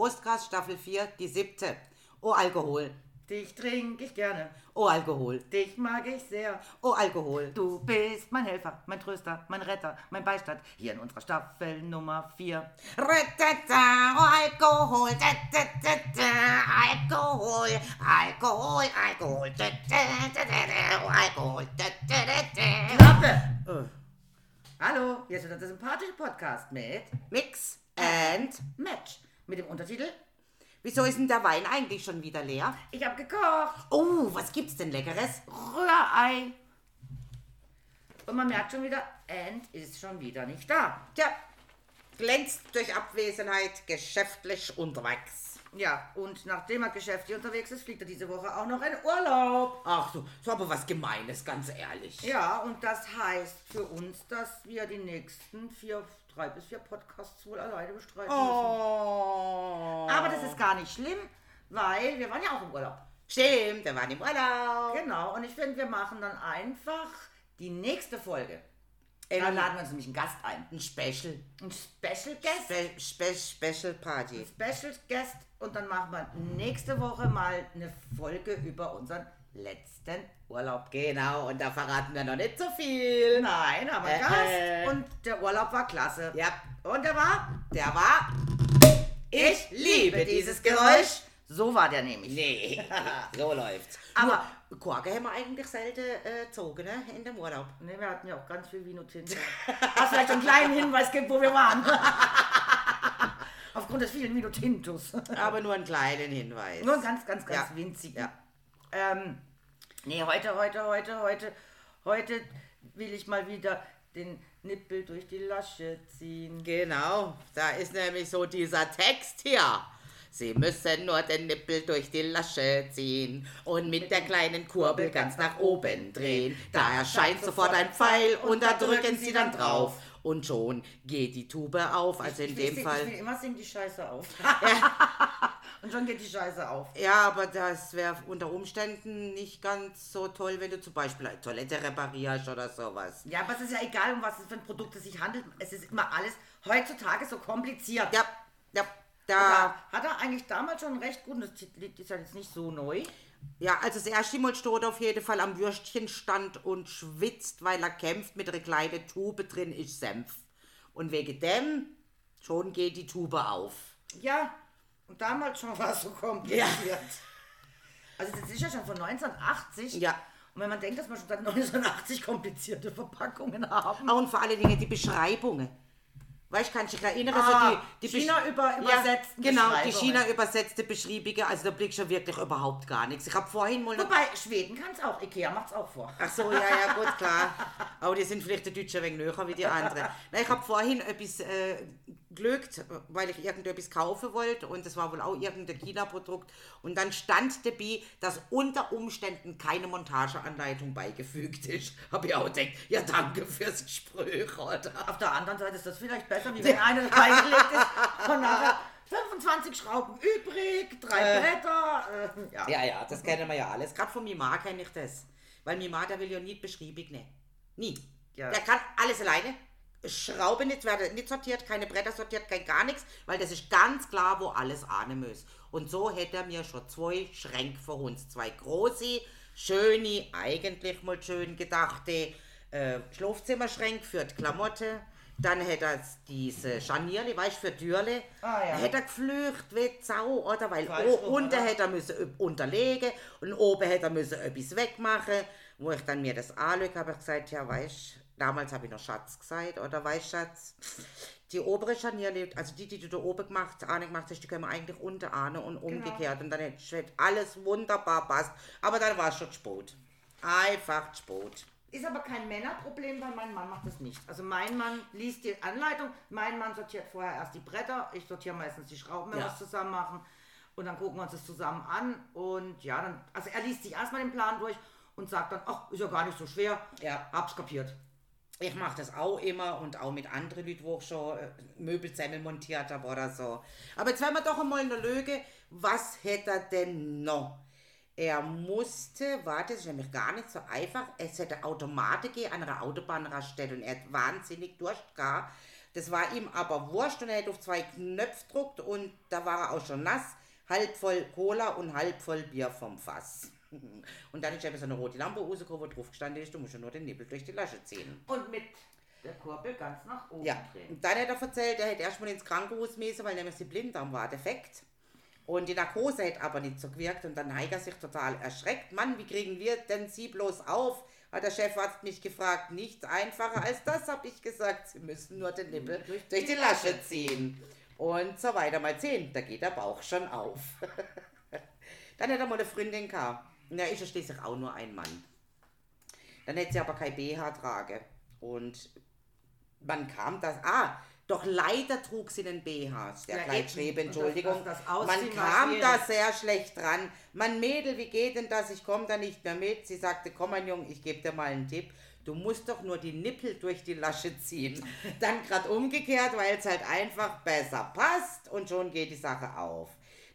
Prostgras Staffel 4, die siebte. Oh Alkohol. Dich trinke ich gerne, Oh Alkohol. dich mag ich sehr. Oh Alkohol. Du bist mein Helfer, mein Tröster, mein Retter, mein Beistand. Hier in unserer Staffel Nummer 4. Ratata, Oh Alkohol. Da, da, da, da. Alkohol. Alkohol. Alkohol. Da, da, da, da, da. Oh Alkohol. Da, da, da, da. Klappe! Hallo, hier ist wieder der sympathische Podcast mit Mix and. Match. Mit dem Untertitel Wieso ist denn der Wein eigentlich schon wieder leer? Ich hab gekocht. Oh, was gibt's denn Leckeres? Rührei. Und man merkt schon wieder, Ant ist schon wieder nicht da. Tja, glänzt durch Abwesenheit, geschäftlich unterwegs. Ja, und nachdem er geschäftlich unterwegs ist, fliegt er diese Woche auch noch in Urlaub. Ach so, so aber was Gemeines, ganz ehrlich. Ja, und das heißt für uns, dass wir die nächsten vier, drei bis vier Podcasts wohl alleine bestreiten müssen. Oh. Aber das ist gar nicht schlimm, weil wir waren ja auch im Urlaub. Stimmt, wir waren im Urlaub. Genau, und ich finde, wir machen dann einfach die nächste Folge. Ähm, Da laden wir uns nämlich einen Gast ein. Ein Special. Ein Special Guest. Spe Spe Special Party. Special Guest. Und dann machen wir nächste Woche mal eine Folge über unseren letzten Urlaub. Genau, und da verraten wir noch nicht so viel. Nein, aber Äh, Gast. äh. Und der Urlaub war klasse. Ja, Und der war? der war. Ich liebe dieses Geräusch. So war der nämlich. Nee, so läuft's. Aber- Korke haben wir eigentlich selten äh, gezogen, ne? In dem Urlaub. Ne, wir hatten ja auch ganz viel Vino Tinto. Was vielleicht einen kleinen Hinweis gibt, wo wir waren. Aufgrund des vielen Vino Tintos. Aber nur einen kleinen Hinweis. Nur einen ganz, ganz, ganz Ja, winzigen. ja. Ähm, nee, heute, heute, heute, heute, heute will ich mal wieder den Nippel durch die Lasche ziehen. Genau, da ist nämlich so dieser Text hier. Sie müssen nur den Nippel durch die Lasche ziehen und mit der kleinen Kurbel ganz nach oben drehen. Da erscheint sofort ein Pfeil und da drücken Sie dann drauf. Und schon geht die Tube auf, also in ich dem sing- Fall. Ich will immer singen die Scheiße auf. Und schon geht die Scheiße auf. Ja, aber das wäre unter Umständen nicht ganz so toll, wenn du zum Beispiel eine Toilette reparierst oder sowas. Ja, aber es ist ja egal, um was es für ein Produkt es sich handelt. Es ist immer alles heutzutage so kompliziert. Ja, ja, Da hat er eigentlich damals schon recht gut, und das Lied ist ja jetzt nicht so neu. Ja, also das erste Mal steht auf jeden Fall am Würstchenstand und schwitzt, weil er kämpft mit einer kleinen Tube drin ist Senf. Und wegen dem schon geht die Tube auf. Ja, und damals schon war es so kompliziert. Also das ist ja schon von 1980. Ja. Und wenn man denkt, dass wir schon seit 1980 komplizierte Verpackungen haben. Auch und vor allen Dingen die Beschreibungen. Weißt du, kannst du dich erinnern? Ah, so die, die China über- übersetzten ja, Genau, die. China übersetzte Beschreibungen, also da blickst du wirklich überhaupt gar nichts. Ich habe vorhin mal Wobei, Schweden kann es auch. Ikea macht es auch vor. Ach so, ja, ja, gut, klar. Aber die sind vielleicht die Deutschen wenig näher wie die anderen. Nein, ich habe vorhin etwas äh, gelügt, weil ich irgendetwas kaufen wollte und das war wohl auch irgendein China-Produkt. Und dann stand dabei, dass unter Umständen keine Montageanleitung beigefügt ist. Habe ich auch gedacht, ja, danke fürs Gespräch, oder? Auf der anderen Seite ist das vielleicht besser, wie wenn einer reingelegt ist und nachher 25 Schrauben übrig, drei Bretter. Äh, ja. Ja, ja, das kennen wir ja alles. Gerade von Mima kenne ich das. Weil Mima, der will ja nie beschrieben, ne? Nie. Ja. Der kann alles alleine. Schrauben nicht, werden nicht sortiert, keine Bretter sortiert, kein gar nichts, weil das ist ganz klar, wo alles ahnen muss. Und so hätte er mir schon zwei Schränke für uns. Zwei große, schöne, eigentlich mal schön gedachte äh, Schlafzimmerschränke für die Klamotte. Dann hätte er diese Scharnierle, weißt du, für Türle. Ah, ja. Hätte er geflücht wie Sau, oder? Weil unten hätte er müssen unterlegen und oben hätte er müssen etwas wegmachen. Wo ich dann mir das anschaue, habe ich gesagt, ja, weißt damals habe ich noch Schatz gesagt, oder weißt Schatz, die obere Scharniere, also die, die du da oben gemacht, Ahne gemacht hast, die können wir eigentlich unten ahne und umgekehrt. Und dann hätte alles wunderbar passt. Aber dann war es schon spät. Einfach spät. Ist aber kein Männerproblem, weil mein Mann macht das nicht. Also mein Mann liest die Anleitung, mein Mann sortiert vorher erst die Bretter, ich sortiere meistens die Schrauben, wenn Ja. wir es zusammen machen. Und dann gucken wir uns das zusammen an. Und ja, dann, also er liest sich erstmal den Plan durch und sagt dann, ach, ist ja gar nicht so schwer. Ja. Hab's kapiert. Ich mache das auch immer und auch mit anderen Leuten, wo ich schon äh, Möbel zusammen montiert habe oder so. Aber jetzt werden wir doch einmal eine Lüge. Was hätte er denn noch? Er musste, warte, das ist nämlich gar nicht so einfach, es hätte gegeben an einer Autobahnraststätte und er hat wahnsinnig durchgegangen. Das war ihm aber wurscht und er hat auf zwei Knöpfe gedruckt und da war er auch schon nass. Halb voll Cola und halb voll Bier vom Fass. Und dann ist eben so eine rote Lampe rausgekommen, wo drauf gestanden ist, du musst ja nur den Nippel durch die Lasche ziehen. Und mit der Kurbel ganz nach oben Ja, drehen. und dann hat er erzählt, er hätte erstmal ins Krankenhaus müssen, weil nämlich die Blinddarm war defekt. Und die Narkose hat aber nicht so gewirkt und dann hat er sich total erschreckt. Mann, wie kriegen wir denn sie bloß auf? Hat der Chefarzt mich gefragt. Nichts einfacher als das, habe ich gesagt. Sie müssen nur den Nippel durch, Durch die Lasche ziehen. Und so weiter. Mal sehen, da geht der Bauch schon auf. dann hat er mal eine Freundin gehabt. Ist ja schließlich auch nur ein Mann. Dann hätte sie aber kein BH tragen. Und man kam das. Ah, doch leider trug sie den BH. Der Ja, das- Entschuldigung. das- das man kam da sehr schlecht dran. Mein Mädel, wie geht denn das? Ich komme da nicht mehr mit. Sie sagte, komm mein Junge, ich gebe dir mal einen Tipp. Du musst doch nur die Nippel durch die Lasche ziehen. Dann gerade umgekehrt, weil es halt einfach besser passt und schon geht die Sache auf.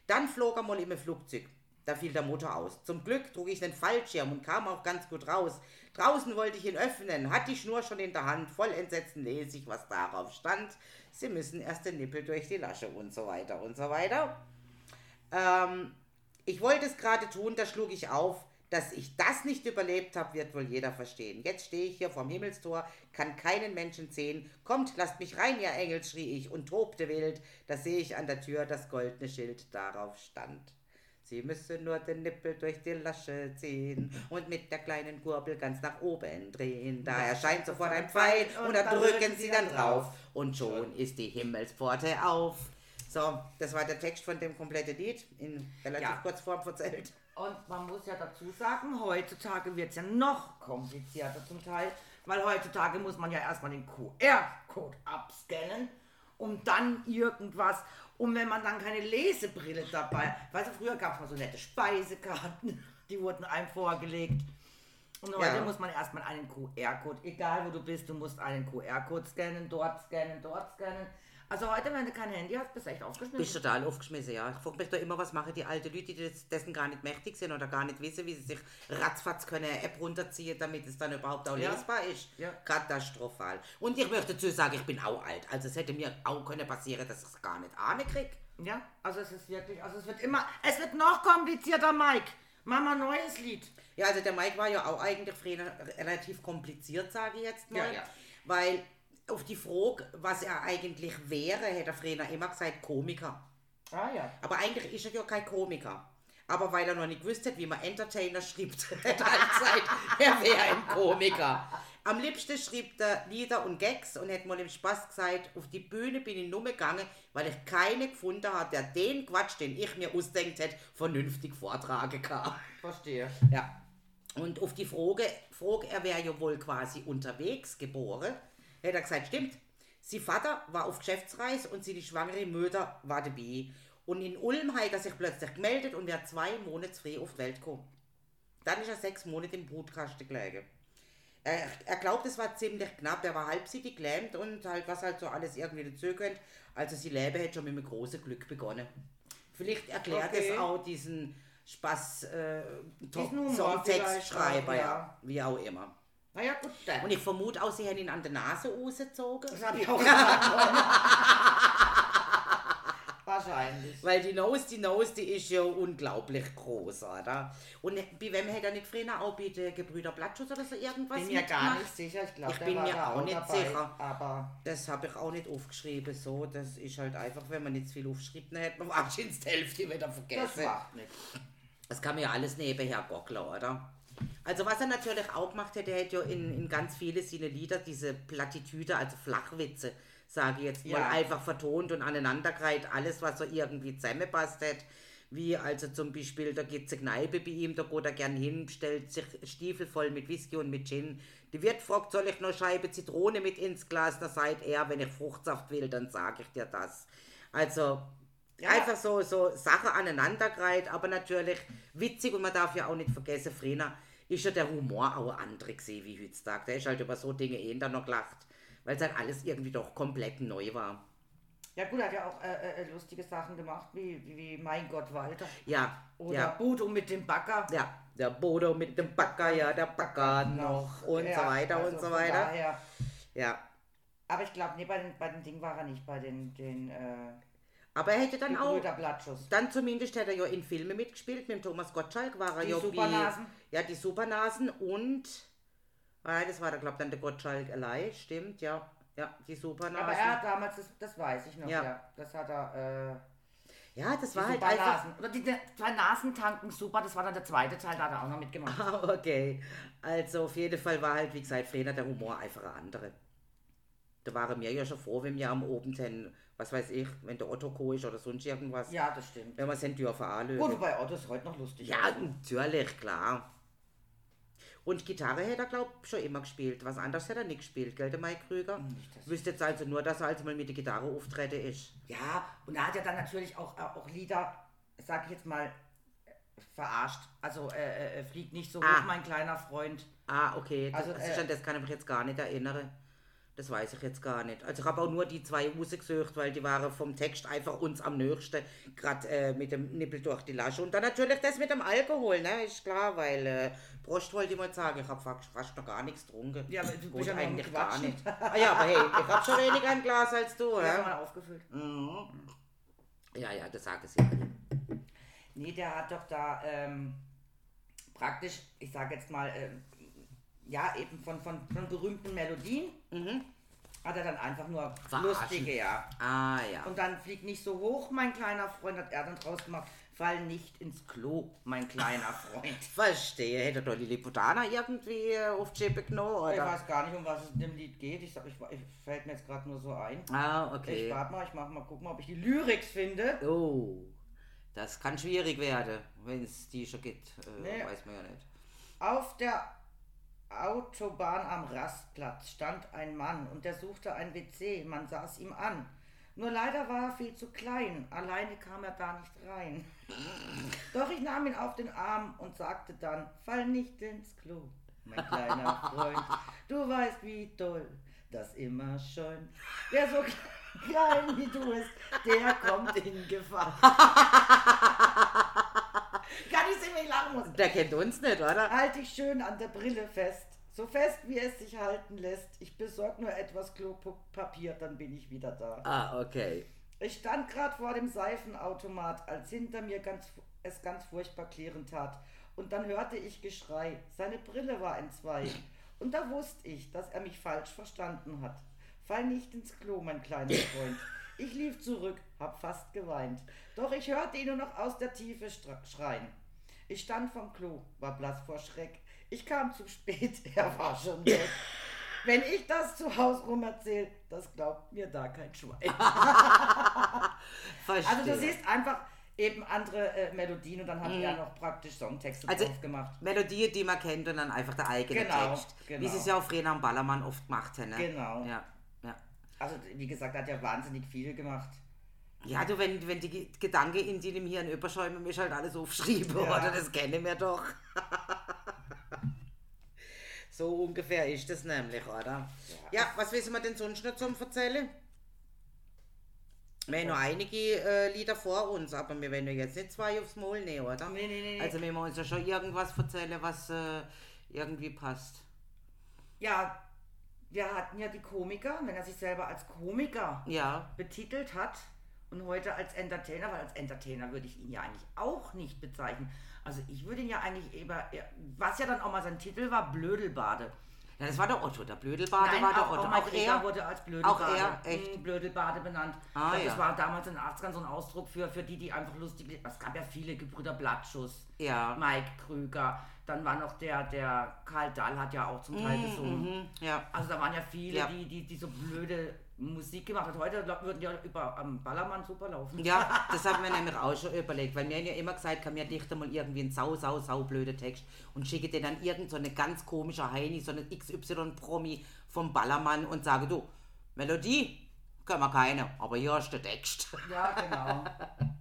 Dann flog er mal im Flugzeug. Da fiel der Motor aus. Zum Glück trug ich den Fallschirm und kam auch ganz gut raus. Draußen wollte ich ihn öffnen, hatte die Schnur schon in der Hand. Voll Entsetzen lese ich, was darauf stand. Sie müssen erst den Nippel durch die Lasche und so weiter und so weiter. Ähm, ich wollte es gerade tun, da schlug ich auf. Dass ich das nicht überlebt habe, wird wohl jeder verstehen. Jetzt stehe ich hier vorm Himmelstor, kann keinen Menschen sehen. Kommt, lasst mich rein, ihr Engel, schrie ich und tobte wild. Da sehe ich an der Tür das goldene Schild, darauf stand. Sie müssen nur den Nippel durch die Lasche ziehen und mit der kleinen Kurbel ganz nach oben drehen. Da erscheint sofort ein Pfeil und da drücken Sie dann drauf und schon ist die Himmelspforte auf. So, das war der Text von dem kompletten Lied in relativ Ja. kurz Form erzählt. Und man muss ja dazu sagen, heutzutage wird es ja noch komplizierter zum Teil, weil heutzutage muss man ja erstmal den QR-Code abscannen, um dann irgendwas, und wenn man dann keine Lesebrille dabei, weißt du, früher gab es mal so nette Speisekarten, die wurden einem vorgelegt. Und heute Ja. muss man erstmal einen QR-Code, egal wo du bist, du musst einen QR-Code scannen, dort scannen, dort scannen. Also heute, wenn du kein Handy hast, bist du echt aufgeschmissen. Bist total aufgeschmissen, ja. Ich frage mich da immer, was machen die alten Leute, die dessen gar nicht mächtig sind oder gar nicht wissen, wie sie sich ratzfatz können eine App runterziehen, damit es dann überhaupt auch Ja. lesbar ist. Ja. Katastrophal. Und ich möchte dazu sagen, ich bin auch alt. Also es hätte mir auch können passieren, dass ich es gar nicht ahne krieg. Ja, also es ist wirklich, also es wird immer, es wird noch komplizierter, Mike. Mama, neues Lied. Ja, also der Mike war ja auch eigentlich relativ kompliziert, sage ich jetzt mal. Ja, ja. Weil auf die Frage, was er eigentlich wäre, hätte der früher immer gesagt, Komiker. Ah ja. Aber eigentlich ist er ja kein Komiker. Aber weil er noch nicht gewusst hat, wie man Entertainer schreibt, hat er halt gesagt, er wäre ein Komiker. Am liebsten schrieb er Lieder und Gags und hat mal im Spaß gesagt, auf die Bühne bin ich nur gegangen, weil ich keine gefunden habe, der den Quatsch, den ich mir ausdenkt hätte, vernünftig vortragen kann. Verstehe. Ja. Und auf die Frage, Frage er wäre ja wohl quasi unterwegs geboren, hat er gesagt, stimmt. Sie Vater war auf Geschäftsreise und sie die schwangere Mutter war dabei. Und in Ulm hat er sich plötzlich gemeldet und wäre zwei Monate frei auf die Welt gekommen. Dann ist er sechs Monate im Brutkasten gelegen. Er, er glaubt, es war ziemlich knapp. Er war halbseitig gelähmt und halt, was halt so alles irgendwie dazu gehört. Also, sie Leben hätte schon mit einem großen Glück begonnen. Vielleicht erklärt Okay. es auch diesen Spaß, äh, Songtextschreiber, ja. Wie auch immer. Naja, gut, dann. Und ich vermute auch, sie hätten ihn an der Nase rausgezogen. das habe ich auch. Wahrscheinlich. Weil die Nose, die Nose, die ist ja unglaublich groß, oder? Und bei wem hätte er nicht früher auch bei den Gebrüder Blattschuss oder so irgendwas bin mir gar nicht sicher. Ich glaube, Ich bin mir auch nicht sicher. Aber Das habe ich auch nicht aufgeschrieben, so. Das ist halt einfach, wenn man nicht viel aufschreibt, dann hätte man wahrscheinlich die Hälfte wieder das vergessen. macht nichts. Das kann man ja alles nebenher gockeln, oder? Also was er natürlich auch gemacht hätte, er hätte ja in, in ganz viele seine Lieder diese Plattitüde, also Flachwitze, sage ich jetzt mal, Ja. einfach vertont und aneinandergereiht, alles, was so irgendwie zusammenpasst hat. Wie also zum Beispiel, da gibt es eine Kneipe bei ihm, da geht er gern hin, stellt sich Stiefel voll mit Whisky und mit Gin. Die Wirt fragt, soll ich noch Scheibe Zitrone mit ins Glas? Da sagt er, wenn ich Fruchtsaft will, dann sage ich dir das. Also Ja. einfach so, so Sachen aneinandergereiht, aber natürlich witzig und man darf ja auch nicht vergessen, früher ist ja der Humor auch ein anderer gewesen wie heutzutage. Der ist halt über so Dinge eh dann noch gelacht, weil es halt alles irgendwie doch komplett neu war. Ja gut, er hat ja auch äh, äh, lustige Sachen gemacht, wie, wie, Mein Gott, Walter. Ja, Oder ja, Bodo mit dem Bagger. ja, der Bodo mit dem Backer, ja, der Backer noch und Ja, so weiter also und so weiter. daher, Ja. Aber ich glaube, nee, bei den, bei den Dingen war er nicht, bei den, den äh, Aber er hätte dann auch, Gebrüder Blattschuss. dann zumindest hätte er ja in Filmen mitgespielt, mit dem Thomas Gottschalk war er Die ja Supernasen. Wie, ja, die Supernasen und, ah, das war da, glaube ich, dann der Gottschalk allein, stimmt, ja. Ja, die Supernasen. Aber er hat damals, das, das weiß ich noch, Ja. ja. Das hat er, äh, ja, das die war halt einfach... Oder die, die zwei Nasentanken, super, das war dann der zweite Teil, da hat er auch noch mitgemacht. Ah, okay. Also auf jeden Fall war halt, wie gesagt, früher der Humor einfach ein anderer. Da waren wir ja schon froh, wenn wir am oben sind, was weiß ich, wenn der Otto Co ist oder sonst irgendwas. Ja, das stimmt. Wenn wir sind dürfen anlösen. Gut, wobei Otto ist heute noch lustig. Ja, natürlich, klar. Und Gitarre hätte er, glaube ich, schon immer gespielt. Was anderes hätte er nicht gespielt, gell, der Mike Krüger? Nicht, dass- Wüsste jetzt also nur, dass er also mal mit der Gitarre auftreten ist. Ja, und er hat ja dann natürlich auch, auch Lieder, sag ich jetzt mal, verarscht. Also, äh, äh, fliegt nicht so hoch, Ah. mein kleiner Freund. Ah, okay. Das, Also, also, äh, das kann ich mich jetzt gar nicht erinnern. Das weiß ich jetzt gar nicht. Also ich habe auch nur die zwei rausgesucht, weil die waren vom Text einfach uns am nächsten, gerade äh, mit dem Nippel durch die Lasche. Und dann natürlich das mit dem Alkohol, ne, ist klar, weil äh, Prost wollte ich mal sagen, ich habe fast, noch gar nichts getrunken. Ja, aber du bist ja eigentlich gar nicht. Ah, ja, aber hey, ich habe schon weniger ein Glas als du, Ja, ja? mal aufgefüllt. Mhm. Ja, ja, das sagen sie alle. Nee, der hat doch da ähm, praktisch, ich sage jetzt mal, ähm, ja, eben von, von, von berühmten Melodien hat er dann einfach nur Mhm. Verarschen. lustige, ja. Ah, ja. Und dann flieg nicht so hoch, mein kleiner Freund, hat er dann draus gemacht. Fall nicht ins Klo, mein kleiner Freund. Verstehe, hätte doch die Liputana irgendwie äh, auf die Chippe genommen, Ich oder? weiß gar nicht, um was es in dem Lied geht. Ich, sag, ich, ich fällt mir jetzt gerade nur so ein. Ah, Ich okay. warte mal, ich mach mal, guck mal, ob ich die Lyrics finde. Oh, das kann schwierig werden, wenn es die schon gibt. Äh, Nee. Weiß man ja nicht. Auf der Autobahn am Rastplatz stand ein Mann und der suchte ein WC. Man sah es ihm an. Nur leider war er viel zu klein. Alleine kam er da nicht rein. Doch ich nahm ihn auf den Arm und sagte dann: Fall nicht ins Klo, mein kleiner Freund. Du weißt, wie toll das immer schäumt. Wer so klein wie du ist, der kommt in Gefahr. Der kennt uns nicht, oder? Halt dich schön an der Brille fest. So fest, wie es sich halten lässt. Ich besorg nur etwas Klopapier, dann bin ich wieder da. Ah, okay. Ich stand gerade vor dem Seifenautomat, als hinter mir ganz, es ganz furchtbar klirrend tat. Und dann hörte ich Geschrei. Seine Brille war entzwei. Und da wusste ich, dass er mich falsch verstanden hat. Fall nicht ins Klo, mein kleiner Freund. Ich lief zurück, hab fast geweint. Doch ich hörte ihn nur noch aus der Tiefe schreien. Ich stand vom Klo, war blass vor Schreck. Ich kam zu spät, er war schon weg. Wenn ich das zu Hause rum erzähle, das glaubt mir da kein Schwein. Verstehe. Also du siehst einfach eben andere äh, Melodien und dann hat er noch praktisch Songtexte Also- drauf gemacht. Melodie, die man kennt und dann einfach der eigene Genau, Text. Wie genau. sie es ja auch früher am Ballermann oft haben. Ne? Genau. Ja, ja. Also wie gesagt, er hat ja wahnsinnig viel gemacht. Ja, du, wenn, wenn die Ge- Gedanken in deinem Hirn überschäumen, ist halt alles aufschreiben, Ja. oder? Das kennen wir doch. so ungefähr ist das nämlich, oder? Ja, was wissen wir denn sonst noch zum Erzählen? Wir haben noch einige äh, Lieder vor uns, aber wir werden ja jetzt nicht zwei aufs Maul nehmen, oder? Nee, nee, nee. Also wir müssen uns ja schon irgendwas erzählen, was äh, irgendwie passt. Ja, wir hatten ja die Komiker, wenn er sich selber als Komiker Ja, betitelt hat und heute als Entertainer, weil als Entertainer würde ich ihn ja eigentlich auch nicht bezeichnen. Also ich würde ihn ja eigentlich eher, was ja dann auch mal sein Titel war, Blödelbade. ja das war der Otto, der Blödelbade Nein, war der auch, Otto. auch, Mike Krieger wurde als Blödelbade, Auch er, echt? mm, Blödelbade benannt. Ah, glaub, ja. Das war damals in 80ern so ein Ausdruck für, für die, die einfach lustig Es gab ja viele Gebrüder Blattschuss, Ja. Mike Krüger, dann war noch der, der Karl Dahl hat ja auch zum Teil gesungen. Mhm, ja. Also da waren ja viele, Ja. die, die, die so blöde Musik gemacht haben. Heute würden die ja über am Ballermann super laufen. Ja, das haben wir nämlich auch schon überlegt, weil wir haben ja immer gesagt, kann mir dichter mal irgendwie einen sau, sau, sau blöden Text und schicke den dann irgend so eine ganz komische Heini, so eine XY-Promi vom Ballermann und sage, du, Melodie, können wir keine, aber hier ist der Text. Ja, genau.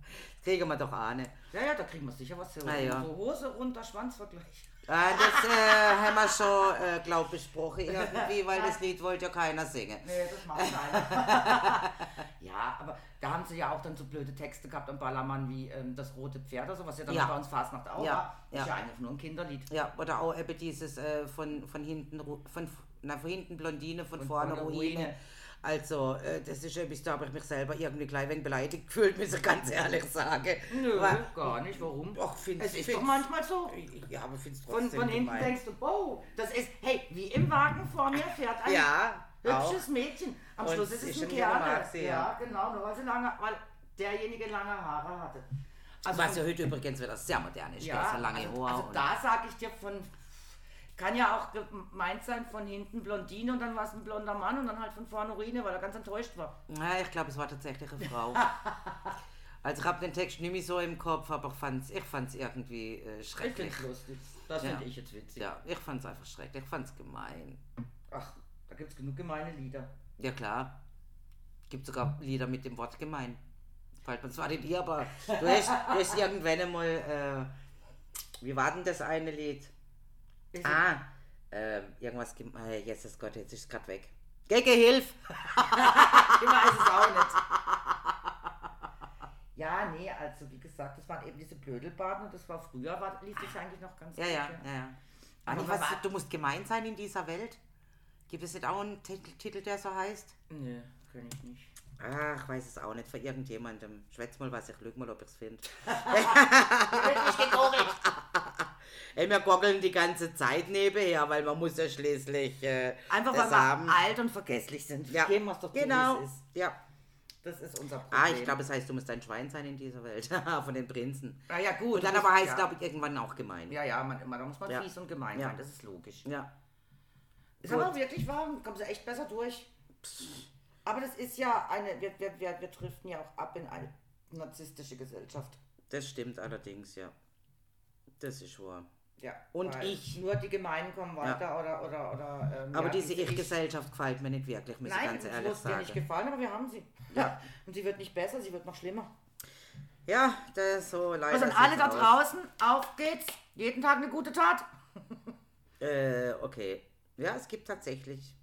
Kriegen wir doch eine. Ja, ja, da kriegen wir sicher was zu Ah, ja. So Hose runter, Schwanzvergleich. Äh, das äh, haben wir schon, äh, glaube besprochen irgendwie, weil das Lied wollte ja keiner singen. Nee, das macht keiner. ja, aber da haben sie ja auch dann so blöde Texte gehabt am Ballermann wie ähm, das rote Pferd oder so, was ja dann Ja. bei uns Fastnacht auch Ja, war. Ist ja. ja eigentlich nur ein Kinderlied. Ja, oder auch eben dieses äh, von, von hinten, von, na, von hinten Blondine, von, Von vorne vorne Ruine. Ruine. Also, äh, das ist etwas, da habe ich mich selber irgendwie gleich wegen beleidigt gefühlt, muss ich ganz ehrlich sagen. Nö, Weil- gar nicht. Warum? Ach, find's- es ist find's- doch manchmal so. Ja, aber find's Von, trotzdem von hinten gemein. denkst du, wow, das ist, hey, wie im Wagen vor mir fährt ein Ja, hübsches Mädchen. Am Und Schluss ist es ein Kerl. ja. genau, nur weil, sie lange, weil derjenige lange Haare hatte. Also Was von- ja heute übrigens wieder sehr modern ist, ja, lange also, Haare. also da sage ich dir von, kann ja auch gemeint sein von hinten Blondine und dann war es ein blonder Mann und dann halt von vorne Urine, weil er ganz enttäuscht war. Ja, ich glaube, es war tatsächlich eine Frau. also ich habe den Text nicht mehr so im Kopf, aber ich fand es ich fand's irgendwie äh, Ich schrecklich. finde lustig. Das Ja. finde ich jetzt witzig. Ja, ich fand es einfach schrecklich. Ich fand es gemein. Ach, da gibt es genug gemeine Lieder. Ja klar. Gibt sogar Lieder mit dem Wort gemein. Fällt mir zwar nicht ihr, aber du hast, du hast irgendwann einmal, äh, wie war denn das eine Lied? Ist Ah, äh, irgendwas, äh, jetzt ist Gott, jetzt ist es gerade weg. Gege, hilf! Ich weiß es auch nicht. Ja, nee, also wie gesagt, das waren eben diese Blödelbaden und das war früher, war, lief das eigentlich noch ganz Ja, gut. ja, ja. ja. Aber was, wa- du musst gemein sein in dieser Welt? Gibt es nicht auch einen Titel, der so heißt? Nee, kenn ich nicht. Ach, ich weiß es auch nicht, von irgendjemandem. Schwätz mal was, ich lüge mal, ob ich es finde. Wirklich gegoogelt. Ey, wir goggeln die ganze Zeit nebenher, weil man muss ja schließlich äh, Einfach weil wir haben. alt und vergesslich sind. Ja, Geben wir es doch zu, genau. wie es ist. Ja. Das ist unser Problem. Ah, ich glaube, es heißt, du musst ein Schwein sein in dieser Welt. Von den Prinzen. Ah, ja, gut. Und dann aber heißt, ja. glaube ich, irgendwann auch gemein. Ja, ja, man, man, da muss man Ja. fies und gemein Ja. sein, das ist logisch. Ja. Ist aber auch wirklich wahr, kommen sie echt besser durch. Aber das ist ja eine, wir, wir, wir, wir driften ja auch ab in eine narzisstische Gesellschaft. Das stimmt allerdings, ja. Das ist wahr. Ja. Und ich- Nur die Gemeinen kommen weiter oder, oder, oder. Ähm, Aber ja, diese Ich- Ich-Gesellschaft gefällt mir nicht wirklich, muss ich Nein, ganz es ehrlich muss dir nicht sagen. gefallen, aber wir haben sie. Ja. Und sie wird nicht besser, sie wird noch schlimmer. Ja, das ist so leider. Also an alle da aus. draußen, auf geht's. Jeden Tag eine gute Tat. Äh, okay. Ja, es gibt tatsächlich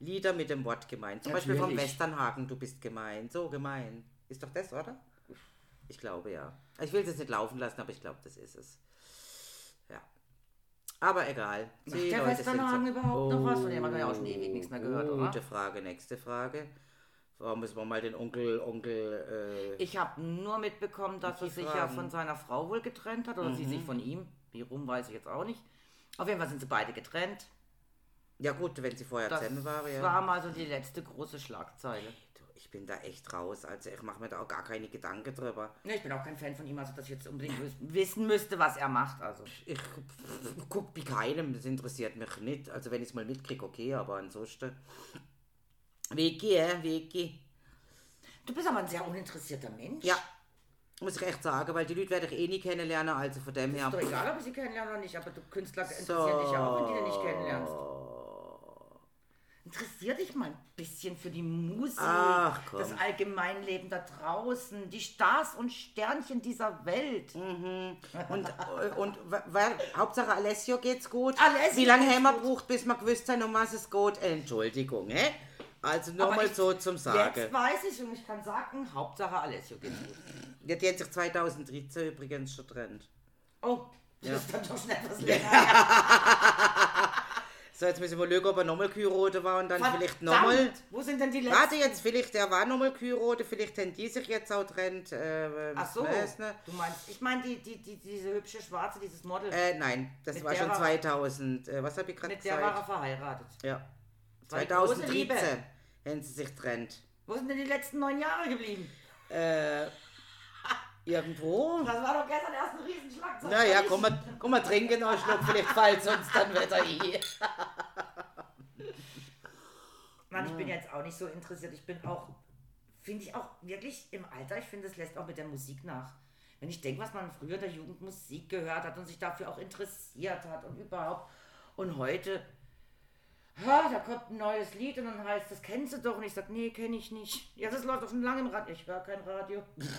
Lieder mit dem Wort gemein. Zum Beispiel vom Natürlich. Westernhagen, du bist gemein. So gemein. Ist doch das, oder? Ich glaube ja. Ich will es jetzt nicht laufen lassen, aber ich glaube, das ist es. Aber egal. Macht der Westernhagen überhaupt noch was? Von dem haben wir ja auch schon ewig nichts mehr gehört, oder? Gute Frage, nächste Frage. Warum müssen wir mal den Onkel, Onkel, äh, Ich habe nur mitbekommen, dass er sich ja von seiner Frau wohl getrennt hat oder sie sich von ihm. Wie rum weiß ich jetzt auch nicht. Auf jeden Fall sind sie beide getrennt. ja gut, wenn sie vorher Das zusammen waren, ja. war mal so die letzte große Schlagzeile. Ich bin da echt raus. Also ich mache mir da auch gar keine Gedanken drüber. Ne, ich bin auch kein Fan von ihm, also dass ich jetzt unbedingt wiss- wissen müsste, was er macht. Also Ich guck bei keinem, das interessiert mich nicht. Also wenn ich es mal mitkriege, okay, aber ansonsten. Vicky, äh, Vicky. du bist aber ein sehr uninteressierter Mensch. Ja, muss ich echt sagen, weil die Leute werde ich eh nie kennenlernen, also von dem her. Ist doch egal, ob ich sie kennenlerne oder nicht, aber du Künstler interessieren dich ja auch, wenn die du nicht kennenlernst. Interessier dich mal ein bisschen für die Musik, Ach, das Allgemeinleben da draußen, die Stars und Sternchen dieser Welt. Und, äh, und wa- Hauptsache Alessio geht's gut. Alessio Wie lange haben wir gut. gebraucht, bis wir gewusst haben, um was es geht? Entschuldigung, hä? Also nur Aber mal ich- so zum Jetzt Sagen. weiß ich und ich kann sagen, Hauptsache Alessio geht's gut. Ja, Die hat sich 2013 übrigens schon trennt. Oh, das ist dann doch schon etwas länger. So, jetzt müssen wir schauen, ob er nochmal Kyrote war und dann vielleicht Verdammt, nochmal. Wo sind denn die letzten? Warte jetzt, vielleicht der war nochmal Kyrote, vielleicht haben die sich jetzt auch trennt. Äh, Ach so, weiß nicht. du meinst, ich meine die, die, die, diese hübsche Schwarze, dieses Model, Äh, nein, das Mit war schon war- 2000. Äh, was habe ich gerade mit der war er gesagt? verheiratet. Ja. Zwei große Liebe. 2013 haben sie sich trennt. Wo sind denn die letzten neun Jahre geblieben? Äh, irgendwo? Das war doch gestern erst ein Riesenschlagzeug. Naja, komm mal, komm mal trinken noch einen Schluck, vielleicht fällt sonst dann wieder ein. Mann, ich bin jetzt auch nicht so interessiert. Ich bin auch, finde ich auch wirklich im Alter, ich finde, es lässt auch mit der Musik nach. Wenn ich denke, was man früher der Jugend Musik gehört hat und sich dafür auch interessiert hat und überhaupt. Und heute, ha, da kommt ein neues Lied und dann heißt das, kennst du doch? Und ich sage, nee, kenne ich nicht. Ja, das läuft doch schon lange im Radio. Ich höre kein Radio.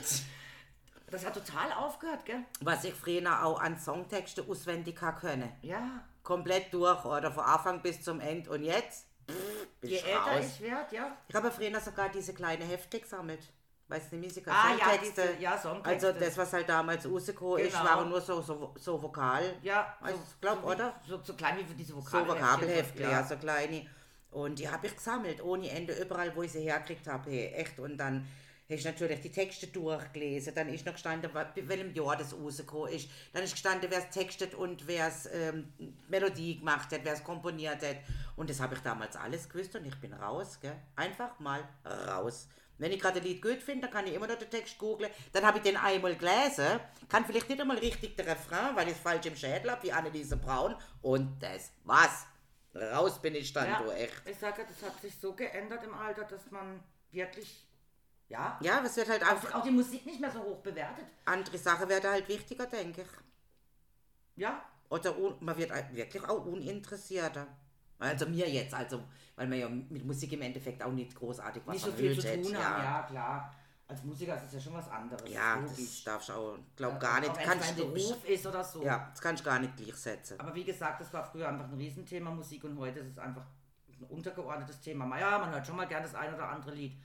Das hat total aufgehört, gell? Was ich früher auch an Songtexte auswendig habe können. Ja. Komplett durch oder von Anfang bis zum Ende. Und jetzt? Pff, bin Je ich älter raus. ich werde, ja. Ich habe früher sogar diese kleine Hefte gesammelt. Weißt du, Musiker, Ah, ja, Songtexte. diese- ja, Songtexte. Also das, was halt damals ist, Genau. waren nur so, so, so Vokal. Ja, ich glaub, wie- oder? So, so klein wie diese So Vokabelheftchen. Vokabelhefte, ja. so kleine. Und die habe ich gesammelt, ohne Ende, überall, wo ich sie hergekriegt habe. Hey, echt. Und dann habe ich natürlich die Texte durchgelesen. Dann ist noch gestanden, bei welchem Jahr das rausgekommen ist. Dann ist gestanden, wer es textet und wer es ähm, Melodie gemacht hat, wer es komponiert hat. Und das habe ich damals alles gewusst und ich bin raus. Gell? Einfach mal raus. Wenn ich gerade ein Lied gut finde, dann kann ich immer noch den Text googeln. Dann habe ich den einmal gelesen, kann vielleicht nicht einmal richtig den Refrain, weil ich es falsch im Schädel habe, wie Anneliese Braun. Und das war's. Raus bin ich dann, Ja, du echt. ich sage, das hat sich so geändert im Alter, dass man wirklich, ja, Ja, es wird halt einfach. auch die Musik nicht mehr so hoch bewertet. Andere Sachen werden halt wichtiger, denke ich. Ja, Oder man wird wirklich auch uninteressierter. Also mir jetzt, also, weil man ja mit Musik im Endeffekt auch nicht großartig was nicht so viel zu tun hat, haben, ja. ja klar. Als Musiker ist es ja schon was anderes. Ja, logisch. das darfst du auch, glaub gar nicht, Auch wenn kannst es dein Beruf ist oder so. ja, das kannst du gar nicht gleichsetzen. Aber wie gesagt, das war früher einfach ein Riesenthema Musik und heute ist es einfach ein untergeordnetes Thema. Ma Ja, man hört schon mal gern das ein oder andere Lied.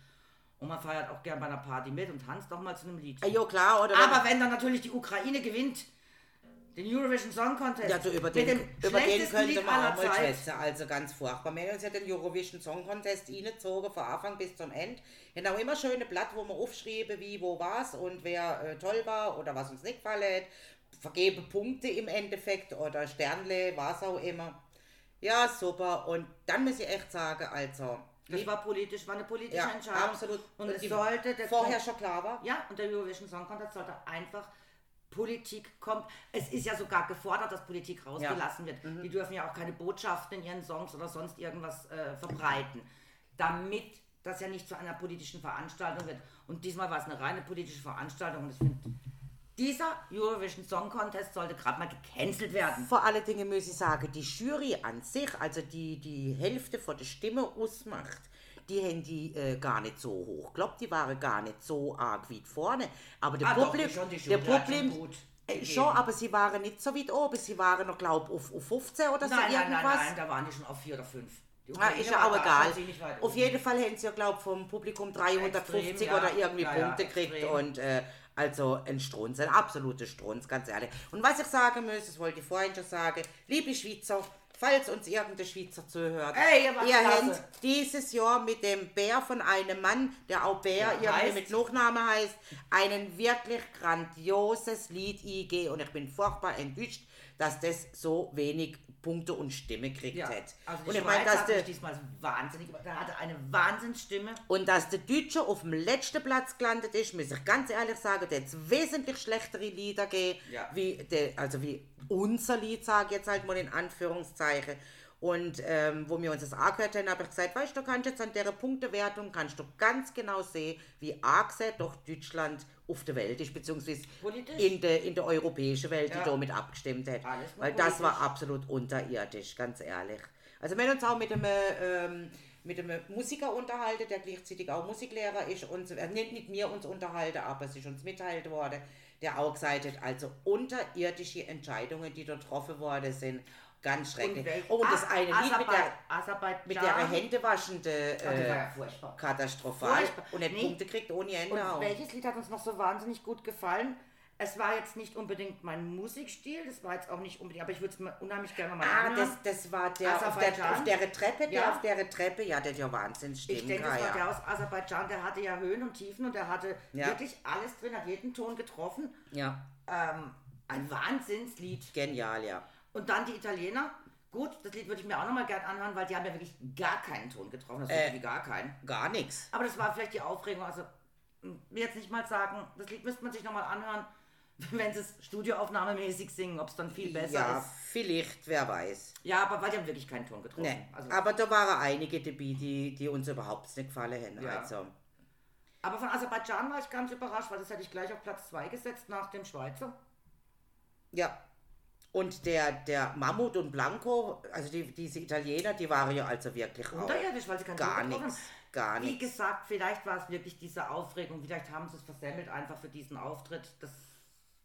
Und man feiert auch gern bei einer Party mit und tanzt auch mal zu einem Lied. Ah, jo, klar, oder? Aber wenn dann natürlich die Ukraine gewinnt, den Eurovision Song Contest, ja, du, über mit den, dem über den könnte Lied man auch mal schwätzen. Also ganz furchtbar. Wir haben uns ja den Eurovision Song Contest reingezogen, von Anfang bis zum Ende. Wir haben auch immer schöne Blatt, wo man aufschreiben, wie, wo war's und wer äh, toll war oder was uns nicht gefallen hat. Vergebe Punkte im Endeffekt oder Sternle, was auch immer. Ja, super. Und dann muss ich echt sagen, also. Das war politisch, war eine politische ja, Entscheidung. absolut. Und es sollte der vorher schon klar war. Ja, und der Eurovision Song Contest sollte einfach Politik kommt. Es ist ja sogar gefordert, dass Politik rausgelassen wird. Mhm. Die dürfen ja auch keine Botschaften in ihren Songs oder sonst irgendwas äh, verbreiten. Damit das ja nicht zu einer politischen Veranstaltung wird. Und diesmal war es eine reine politische Veranstaltung und ich finde, dieser Eurovision Song Contest sollte gerade mal gecancelt werden. Vor allen Dingen muss ich sagen, die Jury an sich, also die die Hälfte von der Stimme ausmacht, die haben die äh, gar nicht so hoch. Ich glaube, die waren gar nicht so arg weit vorne. Aber der Ah, doch, Publikum, die schon, die der hat schon äh, schon, aber sie waren nicht so weit oben. Sie waren noch, glaube auf, auf 15 oder so Nein, nein, irgendwas. nein, nein, da waren die schon auf vier oder fünf. Die Ah, ist ja auch egal. Auf jeden Fall haben sie ja, glaube vom Publikum 350 Extrem, ja. oder irgendwie Ja, ja, Punkte gekriegt. Und äh, also ein Strunz, ein absoluter Strunz, ganz ehrlich. Und was ich sagen muss, das wollte ich vorhin schon sagen, liebe Schweizer, falls uns irgendein Schweizer zuhört, Ey, ihr ihr habt dieses Jahr mit dem Bär von einem Mann, der auch Bär Ja, irgendwie heißt- mit Nachname heißt, einen wirklich grandioses Lied eingegeben. Und ich bin furchtbar enttäuscht, dass das so wenig Punkte und Stimme gekriegt Ja, hat. also und ich meine, dass mich diesmal wahnsinnig, der hatte eine Wahnsinnsstimme. und dass der Deutsche auf dem letzten Platz gelandet ist, muss ich ganz ehrlich sagen, der hat wesentlich schlechtere Lieder gegeben, Ja. wie der, also wie unser Lied, sage ich jetzt halt mal in Anführungszeichen. Und ähm, wo wir uns das angehört haben, habe ich gesagt, weißt du, kannst jetzt an der Punktewertung kannst du ganz genau sehen, wie angesehen doch Deutschland auf der Welt ist, beziehungsweise Politisch? in der, in der europäischen Welt, Ja. die damit abgestimmt hat. Weil das war politisch. absolut unterirdisch, ganz ehrlich. Also wir haben uns auch mit einem, ähm, mit einem Musiker unterhalten, der gleichzeitig auch Musiklehrer ist und äh, nicht mit mir uns unterhalten, aber es ist uns mitteilt worden, der auch gesagt hat, also unterirdische Entscheidungen, die dort getroffen worden sind, ganz schrecklich. welch- oh, und das eine Lied mit der, Aserbaidschan. mit der händewaschende Oh, das war äh, ja furchtbar. katastrophal Furchtbar. und nicht Nee. Punkte kriegt ohne Ende Und auch. welches Lied hat uns noch so wahnsinnig gut gefallen? Es war jetzt nicht unbedingt mein Musikstil, das war jetzt auch nicht unbedingt, aber ich würde es mir unheimlich gerne mal Ah, das, das war der auf der, auf der Treppe, der Ja. auf der Treppe, ja, der hat ja Wahnsinns ich denke, das war ja. der aus Aserbaidschan, der hatte ja Höhen und Tiefen und der hatte Ja. wirklich alles drin, hat jeden Ton getroffen. ja, Ähm, ein Wahnsinnslied. genial, ja. Und dann die Italiener. Gut, das Lied würde ich mir auch nochmal gern anhören, weil die haben ja wirklich gar keinen Ton getroffen. Das Äh. gar keinen. Gar nichts. Aber das war vielleicht die Aufregung. Also, jetzt nicht mal sagen, das Lied müsste man sich nochmal anhören, wenn sie es studioaufnahmemäßig singen, ob es dann viel besser Ja, ist. vielleicht, wer weiß. Ja, aber weil die haben wirklich keinen Ton getroffen. Nee. Also, Aber da waren einige dabei, die, die uns überhaupt nicht gefallen haben. Ja. Also, aber von Aserbaidschan war ich ganz überrascht, weil das hätte ich gleich auf Platz 2 gesetzt nach dem Schweizer. ja. Und der, der Mammut und Blanco, also die, diese Italiener, die waren ja also wirklich auch Unterirdisch, weil sie keinen gar nichts. Gar Wie nichts. gesagt, vielleicht war es wirklich diese Aufregung, vielleicht haben sie es versemmelt einfach für diesen Auftritt. Das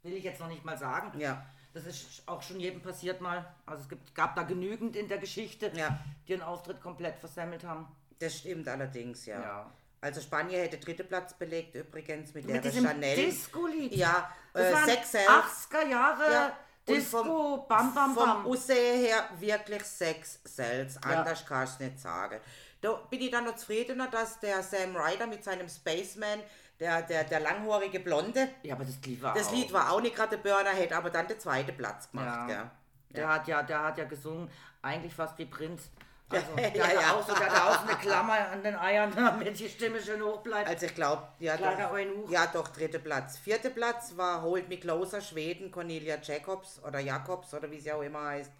will ich jetzt noch nicht mal sagen. Ja. Das ist auch schon jedem passiert mal. Also es gibt, gab da genügend in der Geschichte, Ja. die einen Auftritt komplett versemmelt haben. Das stimmt allerdings, ja. Ja. Also Spanien hätte dritte Platz belegt übrigens mit, Mit der diesem Chanel. Disco-Lied. Ja, Das äh, waren Sex Self. 80er Jahre Ja. Disco, vom, bam, bam, vom bam. Aussehen her wirklich Sex. Ja. Anders kannst du nicht sagen. Da bin ich dann noch zufriedener, dass der Sam Ryder mit seinem Spaceman, der, der, der langhaarige Blonde, Ja, aber das Lied war das auch. Lied war auch nicht gerade der Burner, hätte aber dann den zweiten Platz gemacht. Ja. gell? Der hat ja, der hat ja gesungen, eigentlich fast wie Prinz. Also, Ja, der, ja. Auch so, der hatte auch so eine Klammer an den Eiern, damit die Stimme schön hoch bleibt. Also ich glaube, ja, Kleiner doch, ja doch, dritter Platz. Vierter Platz war Hold Me Closer, Schweden, Cornelia Jacobs oder Jacobs oder wie sie auch immer heißt.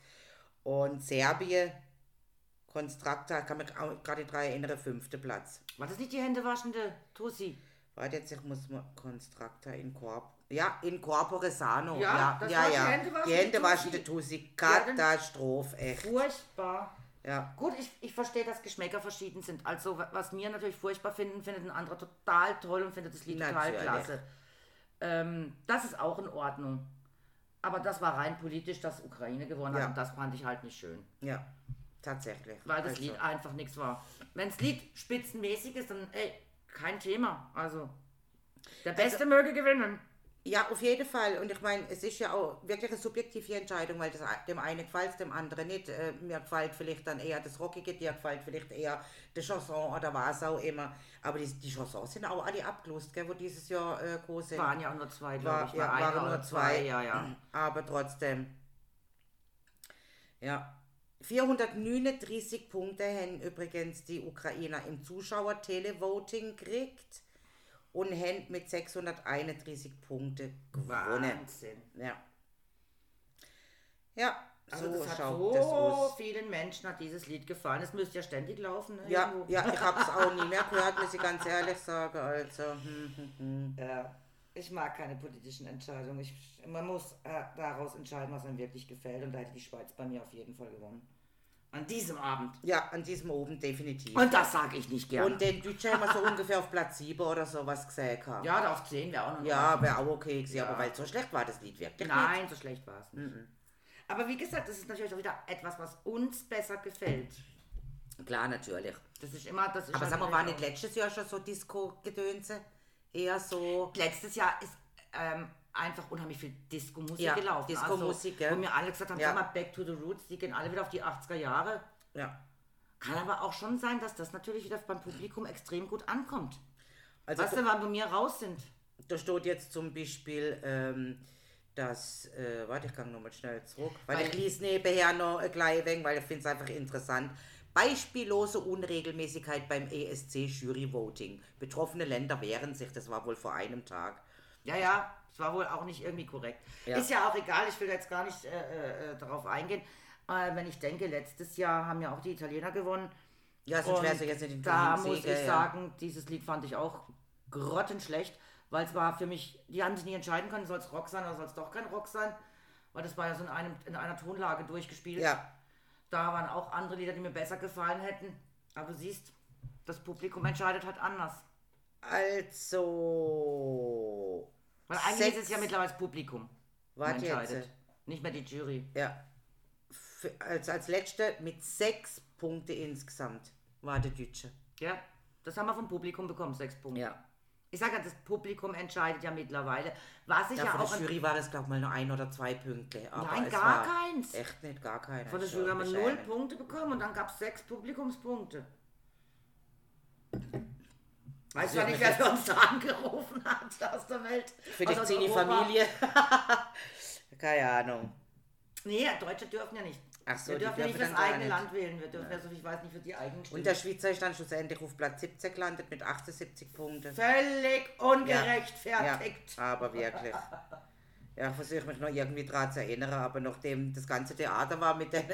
Und Serbien, Constructa, kann mich gerade drei erinnern, fünfter Platz. War das nicht die händewaschende Tussi? Warte jetzt, ich muss mal Constructa in Corp. Ja, in Corpore Sano. Ja, Ja, das ja, war die ja. Händewaschende Die Hände waschende Tussi. Tussi. Katastrophe, echt. Furchtbar. Ja. Gut, ich, ich verstehe, dass Geschmäcker verschieden sind. Also, wa- was wir natürlich furchtbar finden, findet ein anderer total toll und findet das Lied total Natürlich. klasse. Ähm, das ist auch in Ordnung. Aber das war rein politisch, dass Ukraine gewonnen hat Ja. und das fand ich halt nicht schön. Ja, tatsächlich. Weil das Also, Lied einfach nichts war. Wenn das Lied spitzenmäßig ist, dann ey, kein Thema. Also, der Beste möge gewinnen. Ja, auf jeden Fall. Und ich meine, es ist ja auch wirklich eine subjektive Entscheidung, weil das, dem einen gefällt es, dem anderen nicht. Äh, mir gefällt vielleicht dann eher das Rockige, dir gefällt vielleicht eher der Chanson oder was auch immer. Aber die, die Chansons sind auch alle abgelost, gell, wo dieses Jahr äh, groß sind. Waren ja auch nur zwei, glaube ich. ja, War einer waren nur oder zwei. Ja, ja. Aber trotzdem. Ja. 439 Punkte haben übrigens die Ukrainer im Zuschauer-Televoting gekriegt und haben mit 631 Punkten gewonnen. Wahnsinn. Ja. Ja, Also so das hat so das aus. vielen Menschen hat dieses Lied gefallen. Es müsste ja ständig laufen. Ne, Ja, irgendwo. ja, ich habe es auch nie mehr gehört, muss ich ganz ehrlich sagen. Also, hm, hm, hm. Ja, ich mag keine politischen Entscheidungen. Ich, man muss äh, daraus entscheiden, was einem wirklich gefällt. Und da hätte die Schweiz bei mir auf jeden Fall gewonnen. An diesem Abend. Ja, an diesem oben definitiv. Und das sage ich nicht gerne. Und den Deutschen haben wir so ungefähr auf Platz 7 oder sowas gesehen. gehabt. ja, da auf 10 wäre auch noch. Ja, wäre auch okay gewesen, Ja. aber weil so schlecht war das Lied wirklich Nein, so schlecht war es nicht. Aber wie gesagt, das ist natürlich auch wieder etwas, was uns besser gefällt. nicht. Klar, natürlich. Das ist immer, das ist Aber sag mal, war nicht letztes Jahr schon so Disco-Gedönse? Eher so... Letztes Jahr ist ähm, einfach unheimlich viel Disco-Musik Ja, gelaufen. Disco-Musik, also? Wo mir alle gesagt haben, Ja. sag mal, Back to the Roots, die gehen alle wieder auf die 80er Jahre. Ja. Kann aber auch schon sein, dass das natürlich wieder beim Publikum extrem gut ankommt. Also Weißt du, wann wir mir raus sind? da steht jetzt zum Beispiel, ähm, dass, äh, warte, ich kann nochmal schnell zurück, weil, Weil- ich lese nebenher noch ein klein wenig, weil ich finde es einfach interessant. Beispiellose Unregelmäßigkeit beim ESC Jury Voting. Betroffene Länder wehren sich, das war wohl vor einem Tag. Ja, ja, es war wohl auch nicht irgendwie korrekt. Ja. Ist ja auch egal, ich will jetzt gar nicht äh, äh, darauf eingehen. Äh, wenn ich denke, letztes Jahr haben ja auch die Italiener gewonnen. Ja, sonst wärst du jetzt in da Turin muss ich ja. sagen, dieses Lied fand ich auch grottenschlecht, weil es war für mich, die haben sich nie entscheiden können, soll es Rock sein oder soll es doch kein Rock sein, weil das war ja so in, einem, in einer Tonlage durchgespielt. Ja, Da waren auch andere Lieder, die mir besser gefallen hätten. Aber du siehst, das Publikum entscheidet halt anders. also. Weil eigentlich sechs- ist es ja mittlerweile das Publikum. Warte das entscheidet. jetzt. Nicht mehr die Jury. Ja. Für, als, als letzter mit sechs Punkte insgesamt war der Deutsche. Ja, das haben wir vom Publikum bekommen, sechs Punkte. Ja. Ich sage ja, das Publikum entscheidet ja mittlerweile. Was ich Ja, ja, von auch der an- Jury war es, glaube ich, mal nur ein oder zwei Punkte. Aber Nein, gar keins. Echt nicht, gar keiner. Von der Jury haben wir null. Punkte bekommen und dann gab es sechs Publikumspunkte. Weiß Also zwar nicht, wer für uns da angerufen hat aus der Welt. Sind die Europa. Familie. Keine Ahnung. Nee, Deutsche dürfen ja nicht. Ach so, wir dürfen ja nicht fürs gar eigene. Land wählen. Wir dürfen ja, so ich weiß, nicht für die eigenen Stimmen. Und der Schweizer ist dann schlussendlich auf Platz 17 gelandet mit 78 Punkten. Völlig Ja, ungerechtfertigt. aber wirklich. Ja, ich versuche mich noch irgendwie daran zu erinnern, aber nachdem das ganze Theater war mit den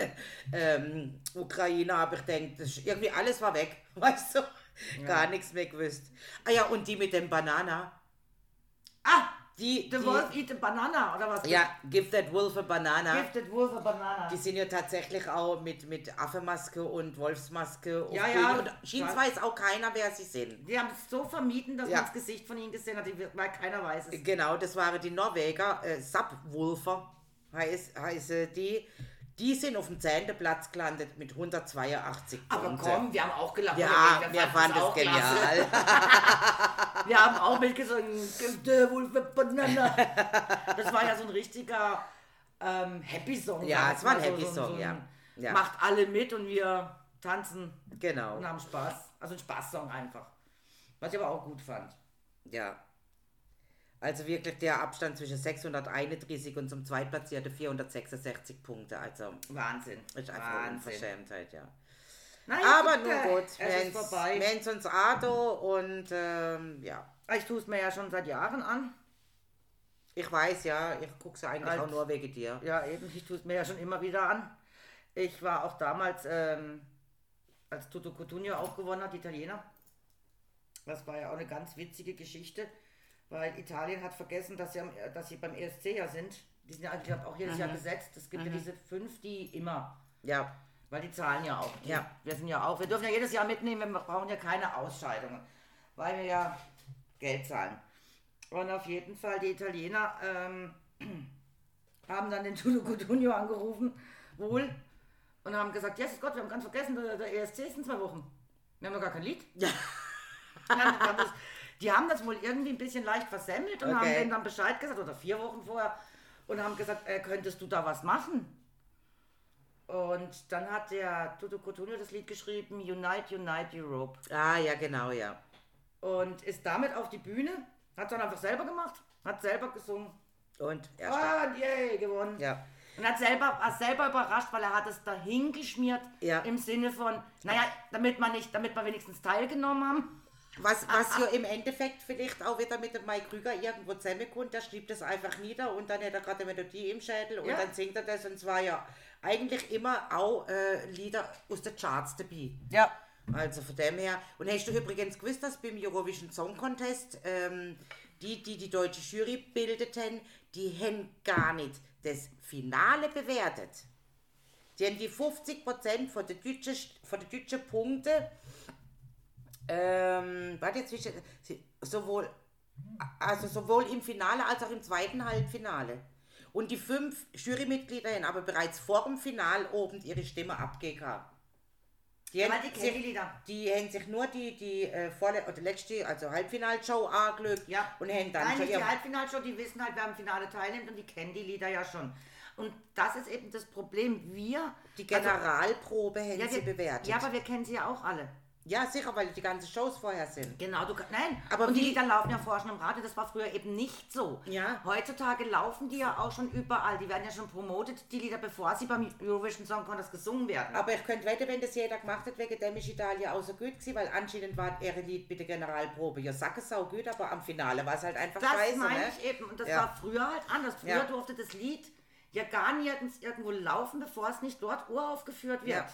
ähm, Ukrainer, habe ich gedacht, das irgendwie alles war weg, weißt du? Gar nichts mehr gewusst. Ah ja, und die mit dem Banana, Ah, die, The die Wolf eat a Banana, oder was? ja, give that wolf a banana. Gifted Wolf a Banana. Die sind ja tatsächlich auch mit, mit Affenmaske und Wolfsmaske. Ja, ja. Und Ja. weiß auch keiner, wer sie sind. Die haben es so vermieden, dass Ja. man das Gesicht von ihnen gesehen hat, weil keiner weiß es. Genau, das waren die Norweger, äh, Subwolfer heiß, heißen die. Die sind auf dem 10. Platz gelandet mit 182 Aber Punkten. komm, wir haben auch gelacht. Ja, oder wir fanden klasse. genial. Wir haben auch mitgesungen. Das war ja so ein richtiger ähm, Happy Song. Ja, es war ein Happy Song, ja. Ja. Macht alle mit und wir tanzen Genau. und haben Spaß. Also ein Spaßsong einfach. Was ich aber auch gut fand. Ja. Also wirklich der Abstand zwischen 631 und zum Zweitplatzierten 466 Punkte. Also Wahnsinn. ist einfach Wahnsinn. Unverschämtheit, ja. Naja, Aber äh, gut, haben uns Ado und ähm, ja. Ich tue es mir ja schon seit Jahren an. Ich weiß ja, ich gucke es eigentlich Als- auch nur wegen dir. Ja, eben, ich tue es mir ja schon immer wieder an. Ich war auch damals, ähm, als Toto Cotugno auch gewonnen hat, Italiener. Das war ja auch eine ganz witzige Geschichte, weil Italien hat vergessen, dass sie, am, dass sie beim ESC ja sind. Die sind ja eigentlich auch jedes Jahr gesetzt. Es gibt ja diese fünf, die immer, Ja, weil die zahlen ja auch. Die, Ja. Wir sind ja auch, wir dürfen ja jedes Jahr mitnehmen, wir brauchen ja keine Ausscheidungen, weil wir ja Geld zahlen. Und auf jeden Fall, die Italiener ähm, haben dann den Tudo Cotugno angerufen, wohl, und haben gesagt, Jesus Gott, wir haben ganz vergessen, der, der ESC ist in zwei Wochen. Wir haben noch gar kein Lied. Ja. Dann das, die haben das wohl irgendwie ein bisschen leicht versemmelt und haben Okay. denen dann Bescheid gesagt, oder vier Wochen vorher, und haben gesagt, äh, könntest du da was machen? Und dann hat der Tudo Cotugno das Lied geschrieben, Unite, Unite Europe. ah, ja, genau, ja. Und ist damit auf die Bühne, hat dann einfach selber gemacht, hat selber gesungen. Und er stark. Und yay, gewonnen. Ja. Und hat selber, war selber überrascht, weil er hat es dahin geschmiert, Ja. im Sinne von, naja, damit man nicht, damit wir wenigstens teilgenommen haben. Was, was ja im Endeffekt vielleicht auch wieder mit dem Mike Krüger irgendwo zusammenkommt, der schreibt das einfach nieder und dann hat er gerade eine Melodie im Schädel und Ja. dann singt er das und zwar ja eigentlich immer auch äh, Lieder aus den Charts dabei. Ja. Also von dem her. Und hast du übrigens gewusst, dass beim Eurovision Song Contest ähm, die, die die deutsche Jury bildeten, die haben gar nicht das Finale bewertet. Die haben die 50% von den deutschen, von den deutschen Punkten ähm, warte jetzt, zwischen- sie- sowohl, also sowohl im Finale als auch im zweiten Halbfinale. Und die fünf Jurymitglieder haben aber bereits vor dem Final oben ihre Stimme abgegeben. Die, haben die kennen die sich, Lieder. die haben sich nur die, die äh, vorle oder letzte, also Halbfinalshow angeschaut Ja. und haben dann Nein, schon nicht die Halbfinalshow, die wissen halt, wer am Finale teilnimmt und die kennen die Lieder ja schon. Und das ist eben das Problem. Wir. die also- Generalprobe haben ja, sie wir, bewertet. Ja, aber wir kennen sie ja auch alle. Ja, sicher, weil die ganzen Shows vorher sind. Genau, du nein. Aber und die Lieder laufen ja vorher schon im Radio, das war früher eben nicht so. Ja. Heutzutage laufen die ja auch schon überall. Die werden ja schon promotet, die Lieder, bevor sie beim Eurovision Song Contest gesungen werden. Aber ich könnte wetten, wenn das jeder gemacht hat, wegen dem ist Italien auch so gut gewesen, weil anscheinend war ihre Lied der Generalprobe ja sackesau gut, aber am Finale war es halt einfach Das scheiße, meine ne? ich eben. Und das Ja. war früher halt anders. Früher Ja. durfte das Lied ja gar nirgends irgendwo laufen, bevor es nicht dort uraufgeführt wird. Ja.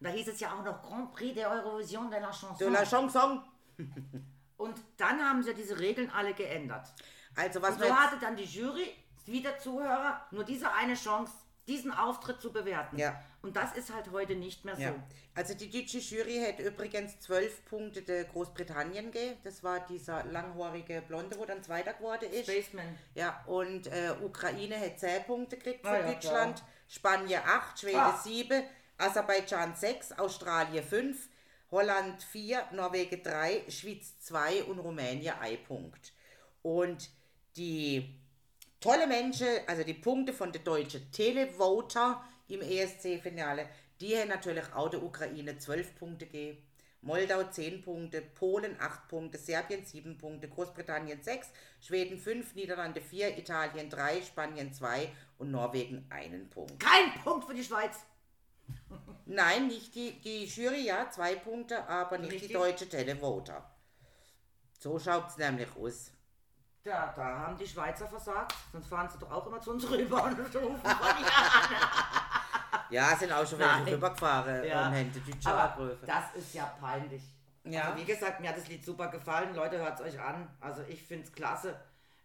Da hieß es ja auch noch Grand Prix der Eurovision de la Chanson. De la Chanson. Und dann haben sie diese Regeln alle geändert. Also was Und so hatte dann die Jury, wie der Zuhörer, nur diese eine Chance, diesen Auftritt zu bewerten. Ja. Und das ist halt heute nicht mehr so. ja. Also die deutsche Jury hat übrigens zwölf Punkte der Großbritannien gegeben. Das war dieser langhaarige Blonde, wo dann Zweiter geworden ist. Spaceman. Ja, und äh, Ukraine hat 10 Punkte gekriegt für Ah, ja, Deutschland, Spanien 8, Schweden Ah. 7, Aserbaidschan 6, Australien 5, Holland 4, Norwegen 3, Schweiz 2 und Rumänien 1 Punkt. Und die tolle Menschen, also die Punkte von der deutschen Televoter im ESC-Finale, die haben natürlich auch der Ukraine 12 Punkte gegeben. Moldau 10 Punkte, Polen 8 Punkte, Serbien 7 Punkte, Großbritannien 6, Schweden 5, Niederlande 4, Italien 3, Spanien 2 und Norwegen einen Punkt. Kein Punkt für die Schweiz. Nein, nicht die, die Jury, ja, zwei Punkte, aber nicht die Richtig. deutsche Televoter. So schaut es nämlich aus. Ja, da haben die Schweizer versagt. Sonst fahren sie doch auch immer zu uns rüber und rufen von ja. Ja, sind auch schon welche rübergefahren Ja. und haben die deutsche Aber angerufen. das ist ja peinlich. Ja. Also wie gesagt, mir hat das Lied super gefallen. Leute, hört es euch an. Also ich finde es klasse.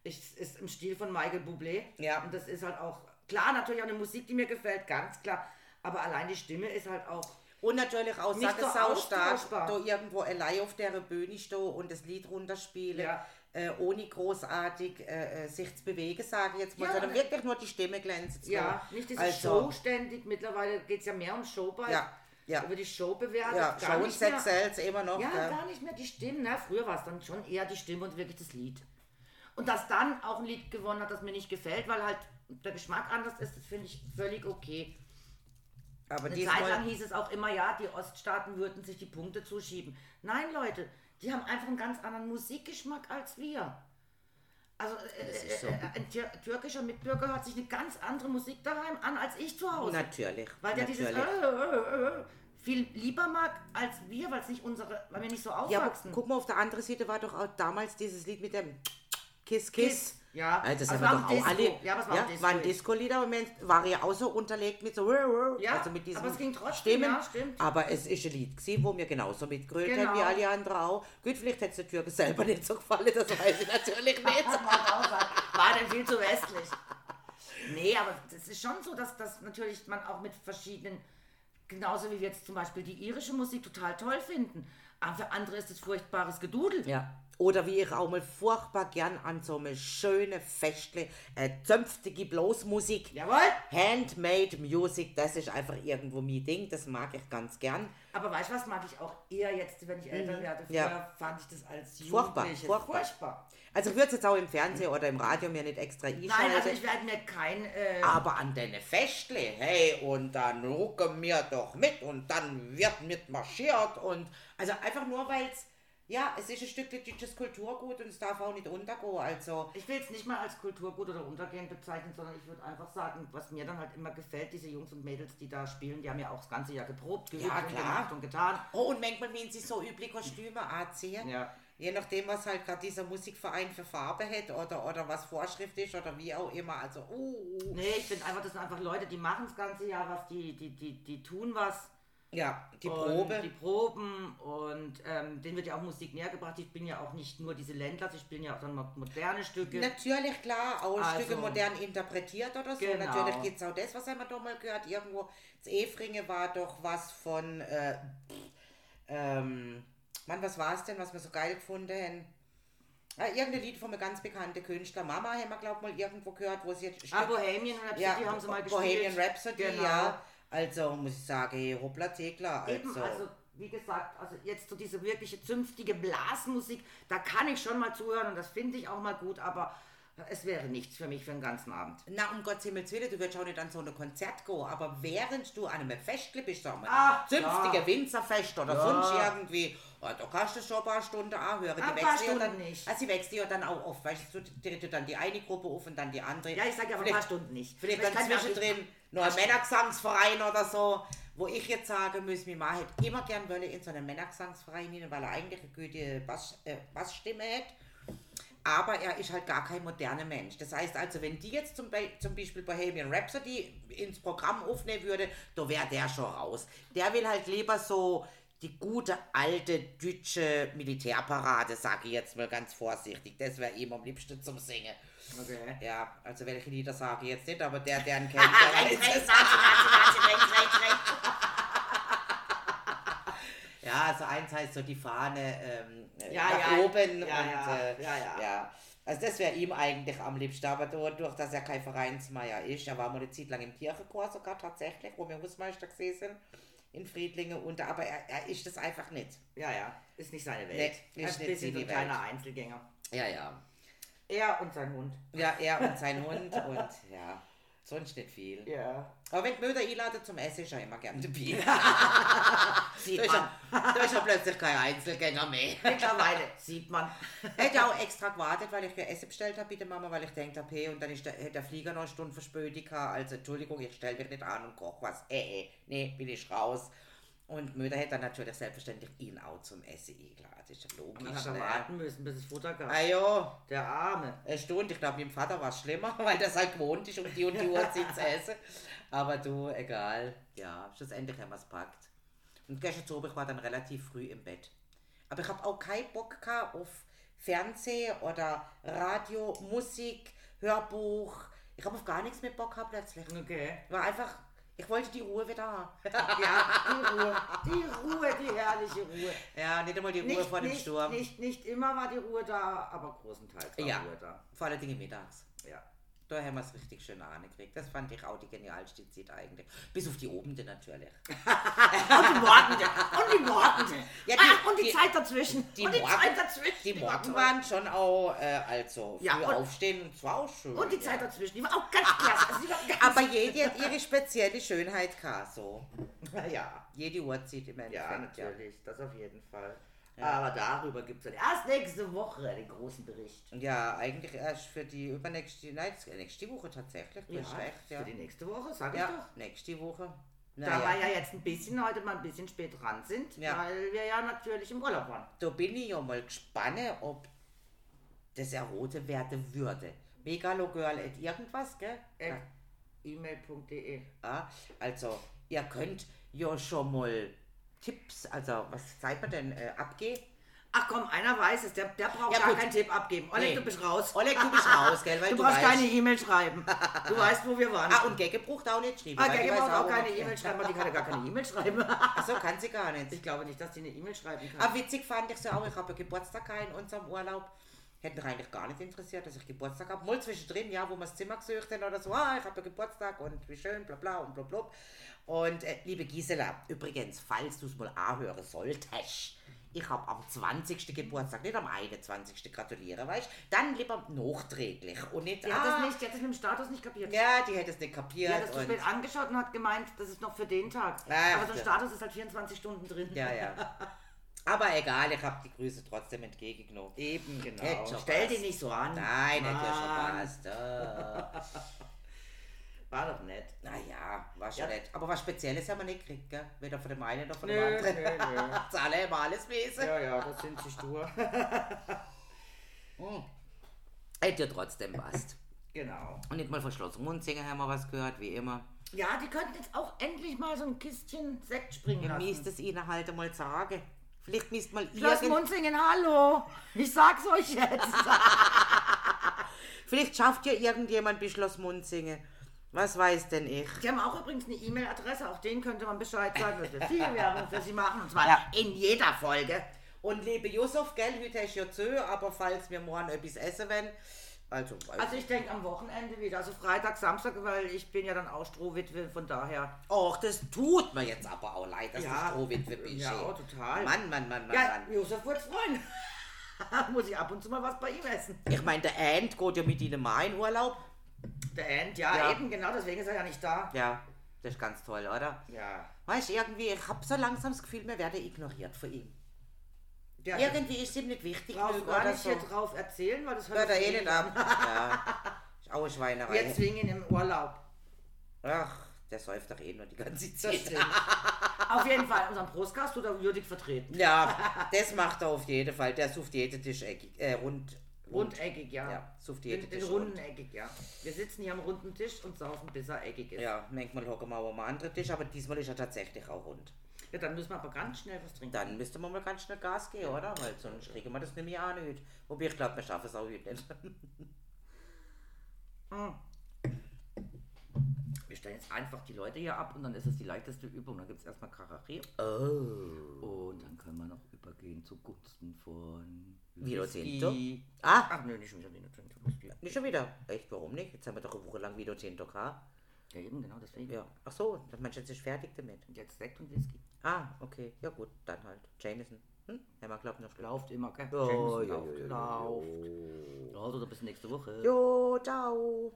Ich, es ist im Stil von Michael Bublé. Ja. Und das ist halt auch, klar, natürlich auch eine Musik, die mir gefällt, ganz klar. Aber allein die Stimme ist halt auch, Und natürlich auch Nicht so sau stark, austauschbar. da irgendwo allein auf der Bühne stehen und das Lied runterspielen, Ja. äh, ohne großartig äh, äh, sich zu bewegen, sage ich jetzt mal, Ja, sondern ne- wirklich nur die Stimme glänzen zu ja, lassen. nicht diese also, Show ständig. Mittlerweile geht es ja mehr um Show bei. Ja, ja. Über die Show bewertet. Ja, gar Show und Sex Sales immer noch. Ja, gell? gar nicht mehr die Stimmen. Na, früher war es dann schon eher die Stimme und wirklich das Lied. Und dass dann auch ein Lied gewonnen hat, das mir nicht gefällt, weil halt der Geschmack anders ist, das finde ich völlig okay. Aber Eine Zeit lang hieß es auch immer, ja, die Oststaaten würden sich die Punkte zuschieben. Nein, Leute, die haben einfach einen ganz anderen Musikgeschmack als wir. Also äh, ist so. äh, ein Tür türkischer Mitbürger hört sich eine ganz andere Musik daheim an als ich zu Hause. natürlich. Weil der dieses äh, natürlich. äh, äh, viel lieber mag als wir, weil es nicht unsere, weil wir nicht so Ja, aufwachsen. guck mal, auf der anderen Seite war doch auch damals dieses Lied mit dem Kiss Kiss. Ja, Äh, das aber haben es wir war doch auch Disco. alle. Ja, es war auch Disco. waren Disco-Lieder und war ja auch so unterlegt mit so. Ja, also mit diesen aber es ging trotzdem, Stimmen. ja, stimmt. Aber es ist ein Lied gewesen, wo wir genauso mitgerührt Genau. haben wie alle anderen auch. Gut, vielleicht hätte es der Türke selber nicht so gefallen, das weiß ich natürlich nicht. war denn viel zu westlich. Nee, aber es ist schon so, dass, dass natürlich man auch mit verschiedenen, genauso wie wir jetzt zum Beispiel die irische Musik total toll finden. Aber für andere ist es furchtbares Gedudel. Ja. Oder wie ich auch mal furchtbar gern an so eine schöne, festle, äh, zünftige Blasmusik. Jawohl. Handmade Music, das ist einfach irgendwo mein Ding, das mag ich ganz gern. Aber weißt du was, mag ich auch eher jetzt, wenn ich älter werde. Früher Mhm. Ja. fand ich das als Furchtbar, Jugendliche furchtbar. furchtbar. Also ich würde es jetzt auch im Fernsehen oder im Radio mir nicht extra einschalten. Nein, also ich werde mir kein... Äh, aber an deine Festle, hey, und dann rucken wir doch mit und dann wird mitmarschiert und also einfach nur, weil es, ja, es ist ein Stück deutsches Kulturgut und es darf auch nicht untergehen, also Ich will es nicht mal als Kulturgut oder Untergehen bezeichnen, sondern ich würde einfach sagen, was mir dann halt immer gefällt, diese Jungs und Mädels, die da spielen, die haben ja auch das ganze Jahr geprobt, geübt Ja, und gemacht und getan. Oh, und manchmal wenn sie so üble Kostüme anziehen. Ja. Je nachdem, was halt gerade dieser Musikverein für Farbe hat oder, oder was Vorschrift ist oder wie auch immer. Also, uh, Nee, ich finde einfach, das sind einfach Leute, die machen das ganze Jahr was, die, die, die, die tun was. Ja, die und Probe. Die Proben und ähm, denen wird ja auch Musik näher gebracht. Ich bin ja auch nicht nur diese Ländler, sie spielen ja auch dann moderne Stücke. Natürlich, klar, auch Also- Stücke modern interpretiert oder so. Genau. Natürlich gibt es auch das, was haben wir doch mal gehört. Irgendwo, das Efringe war doch was von, äh, ähm, Mann, was war es denn, was wir so geil gefunden haben? Ah, irgendein Lied von einem ganz bekannten Künstler. Mama haben wir, glaube ich, mal irgendwo gehört, wo sie jetzt ah, Bohemian Rhapsody ja, haben sie mal gespielt. Bohemian Rhapsody, Genau. ja. Also muss ich sagen, hey, hoppla Thekla. Also, Eben, also wie gesagt, also jetzt so diese wirkliche zünftige Blasmusik, da kann ich schon mal zuhören und das finde ich auch mal gut, aber es wäre nichts für mich für den ganzen Abend. Na, um Gottes Himmels Willen, du würdest auch nicht an so ein Konzert gehen, aber während du an einem Festle bist, sagen wir, Ach, zünftige ja. Winzerfest oder Ja. sonst irgendwie, da kannst du schon ein paar Stunden anhören. Ein Die paar wechseln ja Stunden dann, nicht. Also, sie wechseln ja dann auch oft, weißt du, du tritt dann die eine Gruppe auf und dann die andere. Ja, ich sage ja aber ein paar Stunden nicht. Vielleicht dann zwischendrin noch ein Männergesangsverein oder so, wo ich jetzt sagen muss, mein Mann hätte immer gern wollen in so einen Männergesangsverein hin, weil er eigentlich eine gute Bass, äh, Bassstimme hat. Aber er ist halt gar kein moderner Mensch. Das heißt also, wenn die jetzt zum, Be zum Beispiel Bohemian Rhapsody ins Programm aufnehmen würde, da wäre der schon raus. Der will halt lieber so die gute alte deutsche Militärparade, sage ich jetzt mal ganz vorsichtig. Das wäre ihm am liebsten zum Singen. Okay. Ja, also welche Lieder sage ich jetzt nicht, aber der, der ihn kennt, der weiß es. Ja, also eins heißt so die Fahne ähm, äh, Ja, nach ja. oben Ja, und ja. Äh, Ja, ja. Also das wäre ihm eigentlich am liebsten, aber dadurch, dass er kein Vereinsmeier ist, er war mal eine Zeit lang im Kirchenchor sogar tatsächlich, wo wir Hausmeister gesehen sind in Friedlingen, und, aber er, er ist das einfach nicht. Ja, ja, ist nicht seine Welt. Nee, ist ein nicht bisschen so seine ein kleiner. Einzelgänger. Ja, ja. Er und sein Hund. Ja, er und sein Hund und ja, sonst nicht viel. Ja. Aber wenn Mütter einladen zum Essen, ist er immer gern dabei. Sieht ist man. Da ist er plötzlich kein Einzelgänger mehr. Mittlerweile sieht man. Hätte auch extra gewartet, weil ich Essen bestellt habe bei der Mama, weil ich denkt habe, hey, und dann ist der, hätte der Flieger noch eine Stunde Verspätung gehabt. Also, Entschuldigung, ich stelle mich nicht an und koche was. Äh, äh, nee, bin ich raus. Und Mütter hätte dann natürlich selbstverständlich ihn auch zum Essen eingeladen. Ist ja Man logisch. hat Ne? warten müssen, bis es Futter gab. Ah ja, Der Arme. eine Stunde. Ich glaube, mit dem Vater war es schlimmer, weil das halt gewohnt ist, um die und die Uhrzeit zu essen. Aber du, egal. Ja, schlussendlich haben wir es packt. Und gestern Abend, ich war dann relativ früh im Bett. Aber ich habe auch keinen Bock gehabt auf Fernsehen oder Radio, Musik, Hörbuch. Ich habe auf gar nichts mehr Bock gehabt plötzlich. Okay. War einfach, ich wollte die Ruhe wieder haben. Ja, die Ruhe. Die Ruhe, die herrliche Ruhe. ja, nicht einmal die Ruhe Nicht, vor dem nicht, Sturm. nicht, nicht immer war die Ruhe da, aber großenteils war Ja. Ruhe da. Vor allen Dingen mittags. Ja. Da haben wir es richtig schön angekriegt. Das fand ich auch die genialste Zeit eigentlich. Bis auf die Obende natürlich. Und die Morgende. Und die Morgende. Ja, die- ah, und die, die- Zeit dazwischen. Die, und die Morgen, Zeit dazwischen. die war Morgen waren schon auch, äh, also, früh Ja, und- aufstehen und zwar auch schön. Und die ja. Zeit dazwischen. Die war auch ganz klasse. Also die war ganz Aber jede hat ihre spezielle Schönheit gehabt, so. ja. Jede Uhrzeit im Endeffekt. Ja, natürlich. Das auf jeden Fall. Aber darüber gibt es dann erst nächste Woche den großen Bericht. Ja, eigentlich erst für die übernächste, nein, nächste Woche tatsächlich. Hast recht, ja. Für die nächste Woche, sag ich Ja, doch. nächste Woche. Da Naja, wir ja jetzt ein bisschen heute mal ein bisschen spät dran sind, Ja. weil wir ja natürlich im Urlaub waren. da bin ich ja mal gespannt, ob das errote werden würde. Megalogirl at irgendwas, gell? E-mail.de. Ja, also, ihr könnt ja schon mal Tipps, also, was zeigt man denn, äh, abgeben? Ach komm, einer weiß es, der, der braucht Ja, gar gut. keinen Tipp abgeben. Oleg, Nee. du bist raus. Oleg, du bist raus, gell? Weil Du du, brauchst weißt. keine E-Mail schreiben. Du weißt, wo wir waren. Ah, und Gegge braucht auch nicht schreiben. Ah, weiß braucht auch wo keine E-Mail schreiben, weil die kann ja gar keine E-Mail schreiben. Ach so, kann sie gar nicht. Ich glaube nicht, dass die eine E-Mail schreiben kann. Aber witzig fand ich es ja auch, ich habe Geburtstag in unserem Urlaub. Hätte mich eigentlich gar nicht interessiert, dass ich Geburtstag habe. Mal zwischendrin, ja, wo wir das Zimmer gesucht haben oder so, ah, ich habe ja Geburtstag und wie schön, bla bla und bla bla. Und äh, liebe Gisela, übrigens, falls du es mal anhören solltest, ich habe am 20. Geburtstag, nicht am 21. gratuliere, weißt? Dann lieber nachträglich und nicht, Die hat ah, das nicht, die hat das mit dem Status nicht kapiert. Ja, die hätte es nicht Die kapiert. hat das zu spät angeschaut und hat gemeint, das ist noch für den Tag. Ach, Aber so ein ja. Status ist halt 24 Stunden drin. ja, ja. Aber egal, ich habe die Grüße trotzdem entgegengenommen. Eben, genau. Schon Stell dich nicht so an. Nein, hätte ja schon passt. War doch nett. Naja, war schon Ja. nett. Aber was Spezielles haben wir nicht gekriegt, gell? Weder von dem einen noch von dem Nö, anderen. nö, nö. Das alle immer alles wissen. Ja, ja, das sind sie stur. Hm. Hätte ja trotzdem passt. genau. Und nicht mal von Schloss Munzinger haben wir was gehört, wie immer. Ja, die könnten jetzt auch endlich mal so ein Kistchen Sekt springen lassen. müsst es ihnen halt einmal sagen. Vielleicht müsst mal Schloss. Munzingen, hallo. Ich sag's euch jetzt. Vielleicht schafft ja irgendjemand bis Schloss Munzingen. Was weiß denn ich? Die haben auch übrigens eine E-Mail-Adresse, auch denen könnte man Bescheid sagen, dass wir viel Werbung für sie machen. Und zwar Ja. in jeder Folge. Und liebe Yusuf, gell, heute hast du ja zu, aber falls wir morgen etwas essen wollen, also... Also ich denke am Wochenende wieder, also Freitag, Samstag, weil ich bin ja dann auch Strohwitwe, von daher. Och, das tut mir jetzt aber auch leid, dass Ja. du Strohwitwe bist. Ja, oh, total. Mann, Mann, Mann, Mann, Ja, Mann. Josef es freuen. Muss ich ab und zu mal was bei ihm essen. Ich meine, der Ant geht ja mit ihnen mal in Urlaub. Der Ant, ja, Ja. eben, genau, deswegen ist er ja nicht da. Ja, das ist ganz toll, oder? Ja. Weißt du, irgendwie, ich habe so langsam das Gefühl, wir werden ignoriert von ihm. Der Irgendwie ist ihm nicht wichtig brauchst gar oder nicht hier drauf erzählen, weil das Hört er sich eh nicht ab. Ja, ist auch eine Schweinerei. Wir zwingen ihn im Urlaub. Ach, der säuft doch eh nur die ganze Zeit. Auf jeden Fall, unseren Prostcast tut er würdig vertreten. Ja, das macht er auf jeden Fall. Der sucht jede Tisch eckig, äh, rund. Rundeckig, ja. Ja, sucht jede Den, den Tisch runden eckig, ja. Wir sitzen hier am runden Tisch und saufen, bis er eckig ist. Ja, manchmal hocken wir auch am anderen Tisch, aber diesmal ist er tatsächlich auch rund. Ja, dann müssen wir aber ganz schnell was trinken. Dann müsste man mal ganz schnell Gas geben, oder? Weil sonst kriegen wir das nämlich auch nicht. Wobei ich glaube, wir schaffen es auch heute nicht. Mm. Wir stellen jetzt einfach die Leute hier ab und dann ist es die leichteste Übung. Dann gibt es erstmal Karachi. Oh. Und dann können wir noch übergehen zugunsten von Vino Whisky. Tinto? Ah, Ach nö, nicht schon wieder. Whisky. nicht schon wieder. Echt, warum nicht? Jetzt haben wir doch eine Woche lang Vino Tinto gehabt. Ja, eben, genau deswegen. Ja. Ach so, dann meinst du, jetzt ist fertig damit. Und jetzt Sekt und Whisky. Ah, okay. Ja gut, dann halt. Jameson. Hm? Haben wir, glaub ich, noch Läuft immer, gell? Ja, Jameson ja, läuft, ja, ja, ja. Also, bis nächste Woche. Jo, ciao.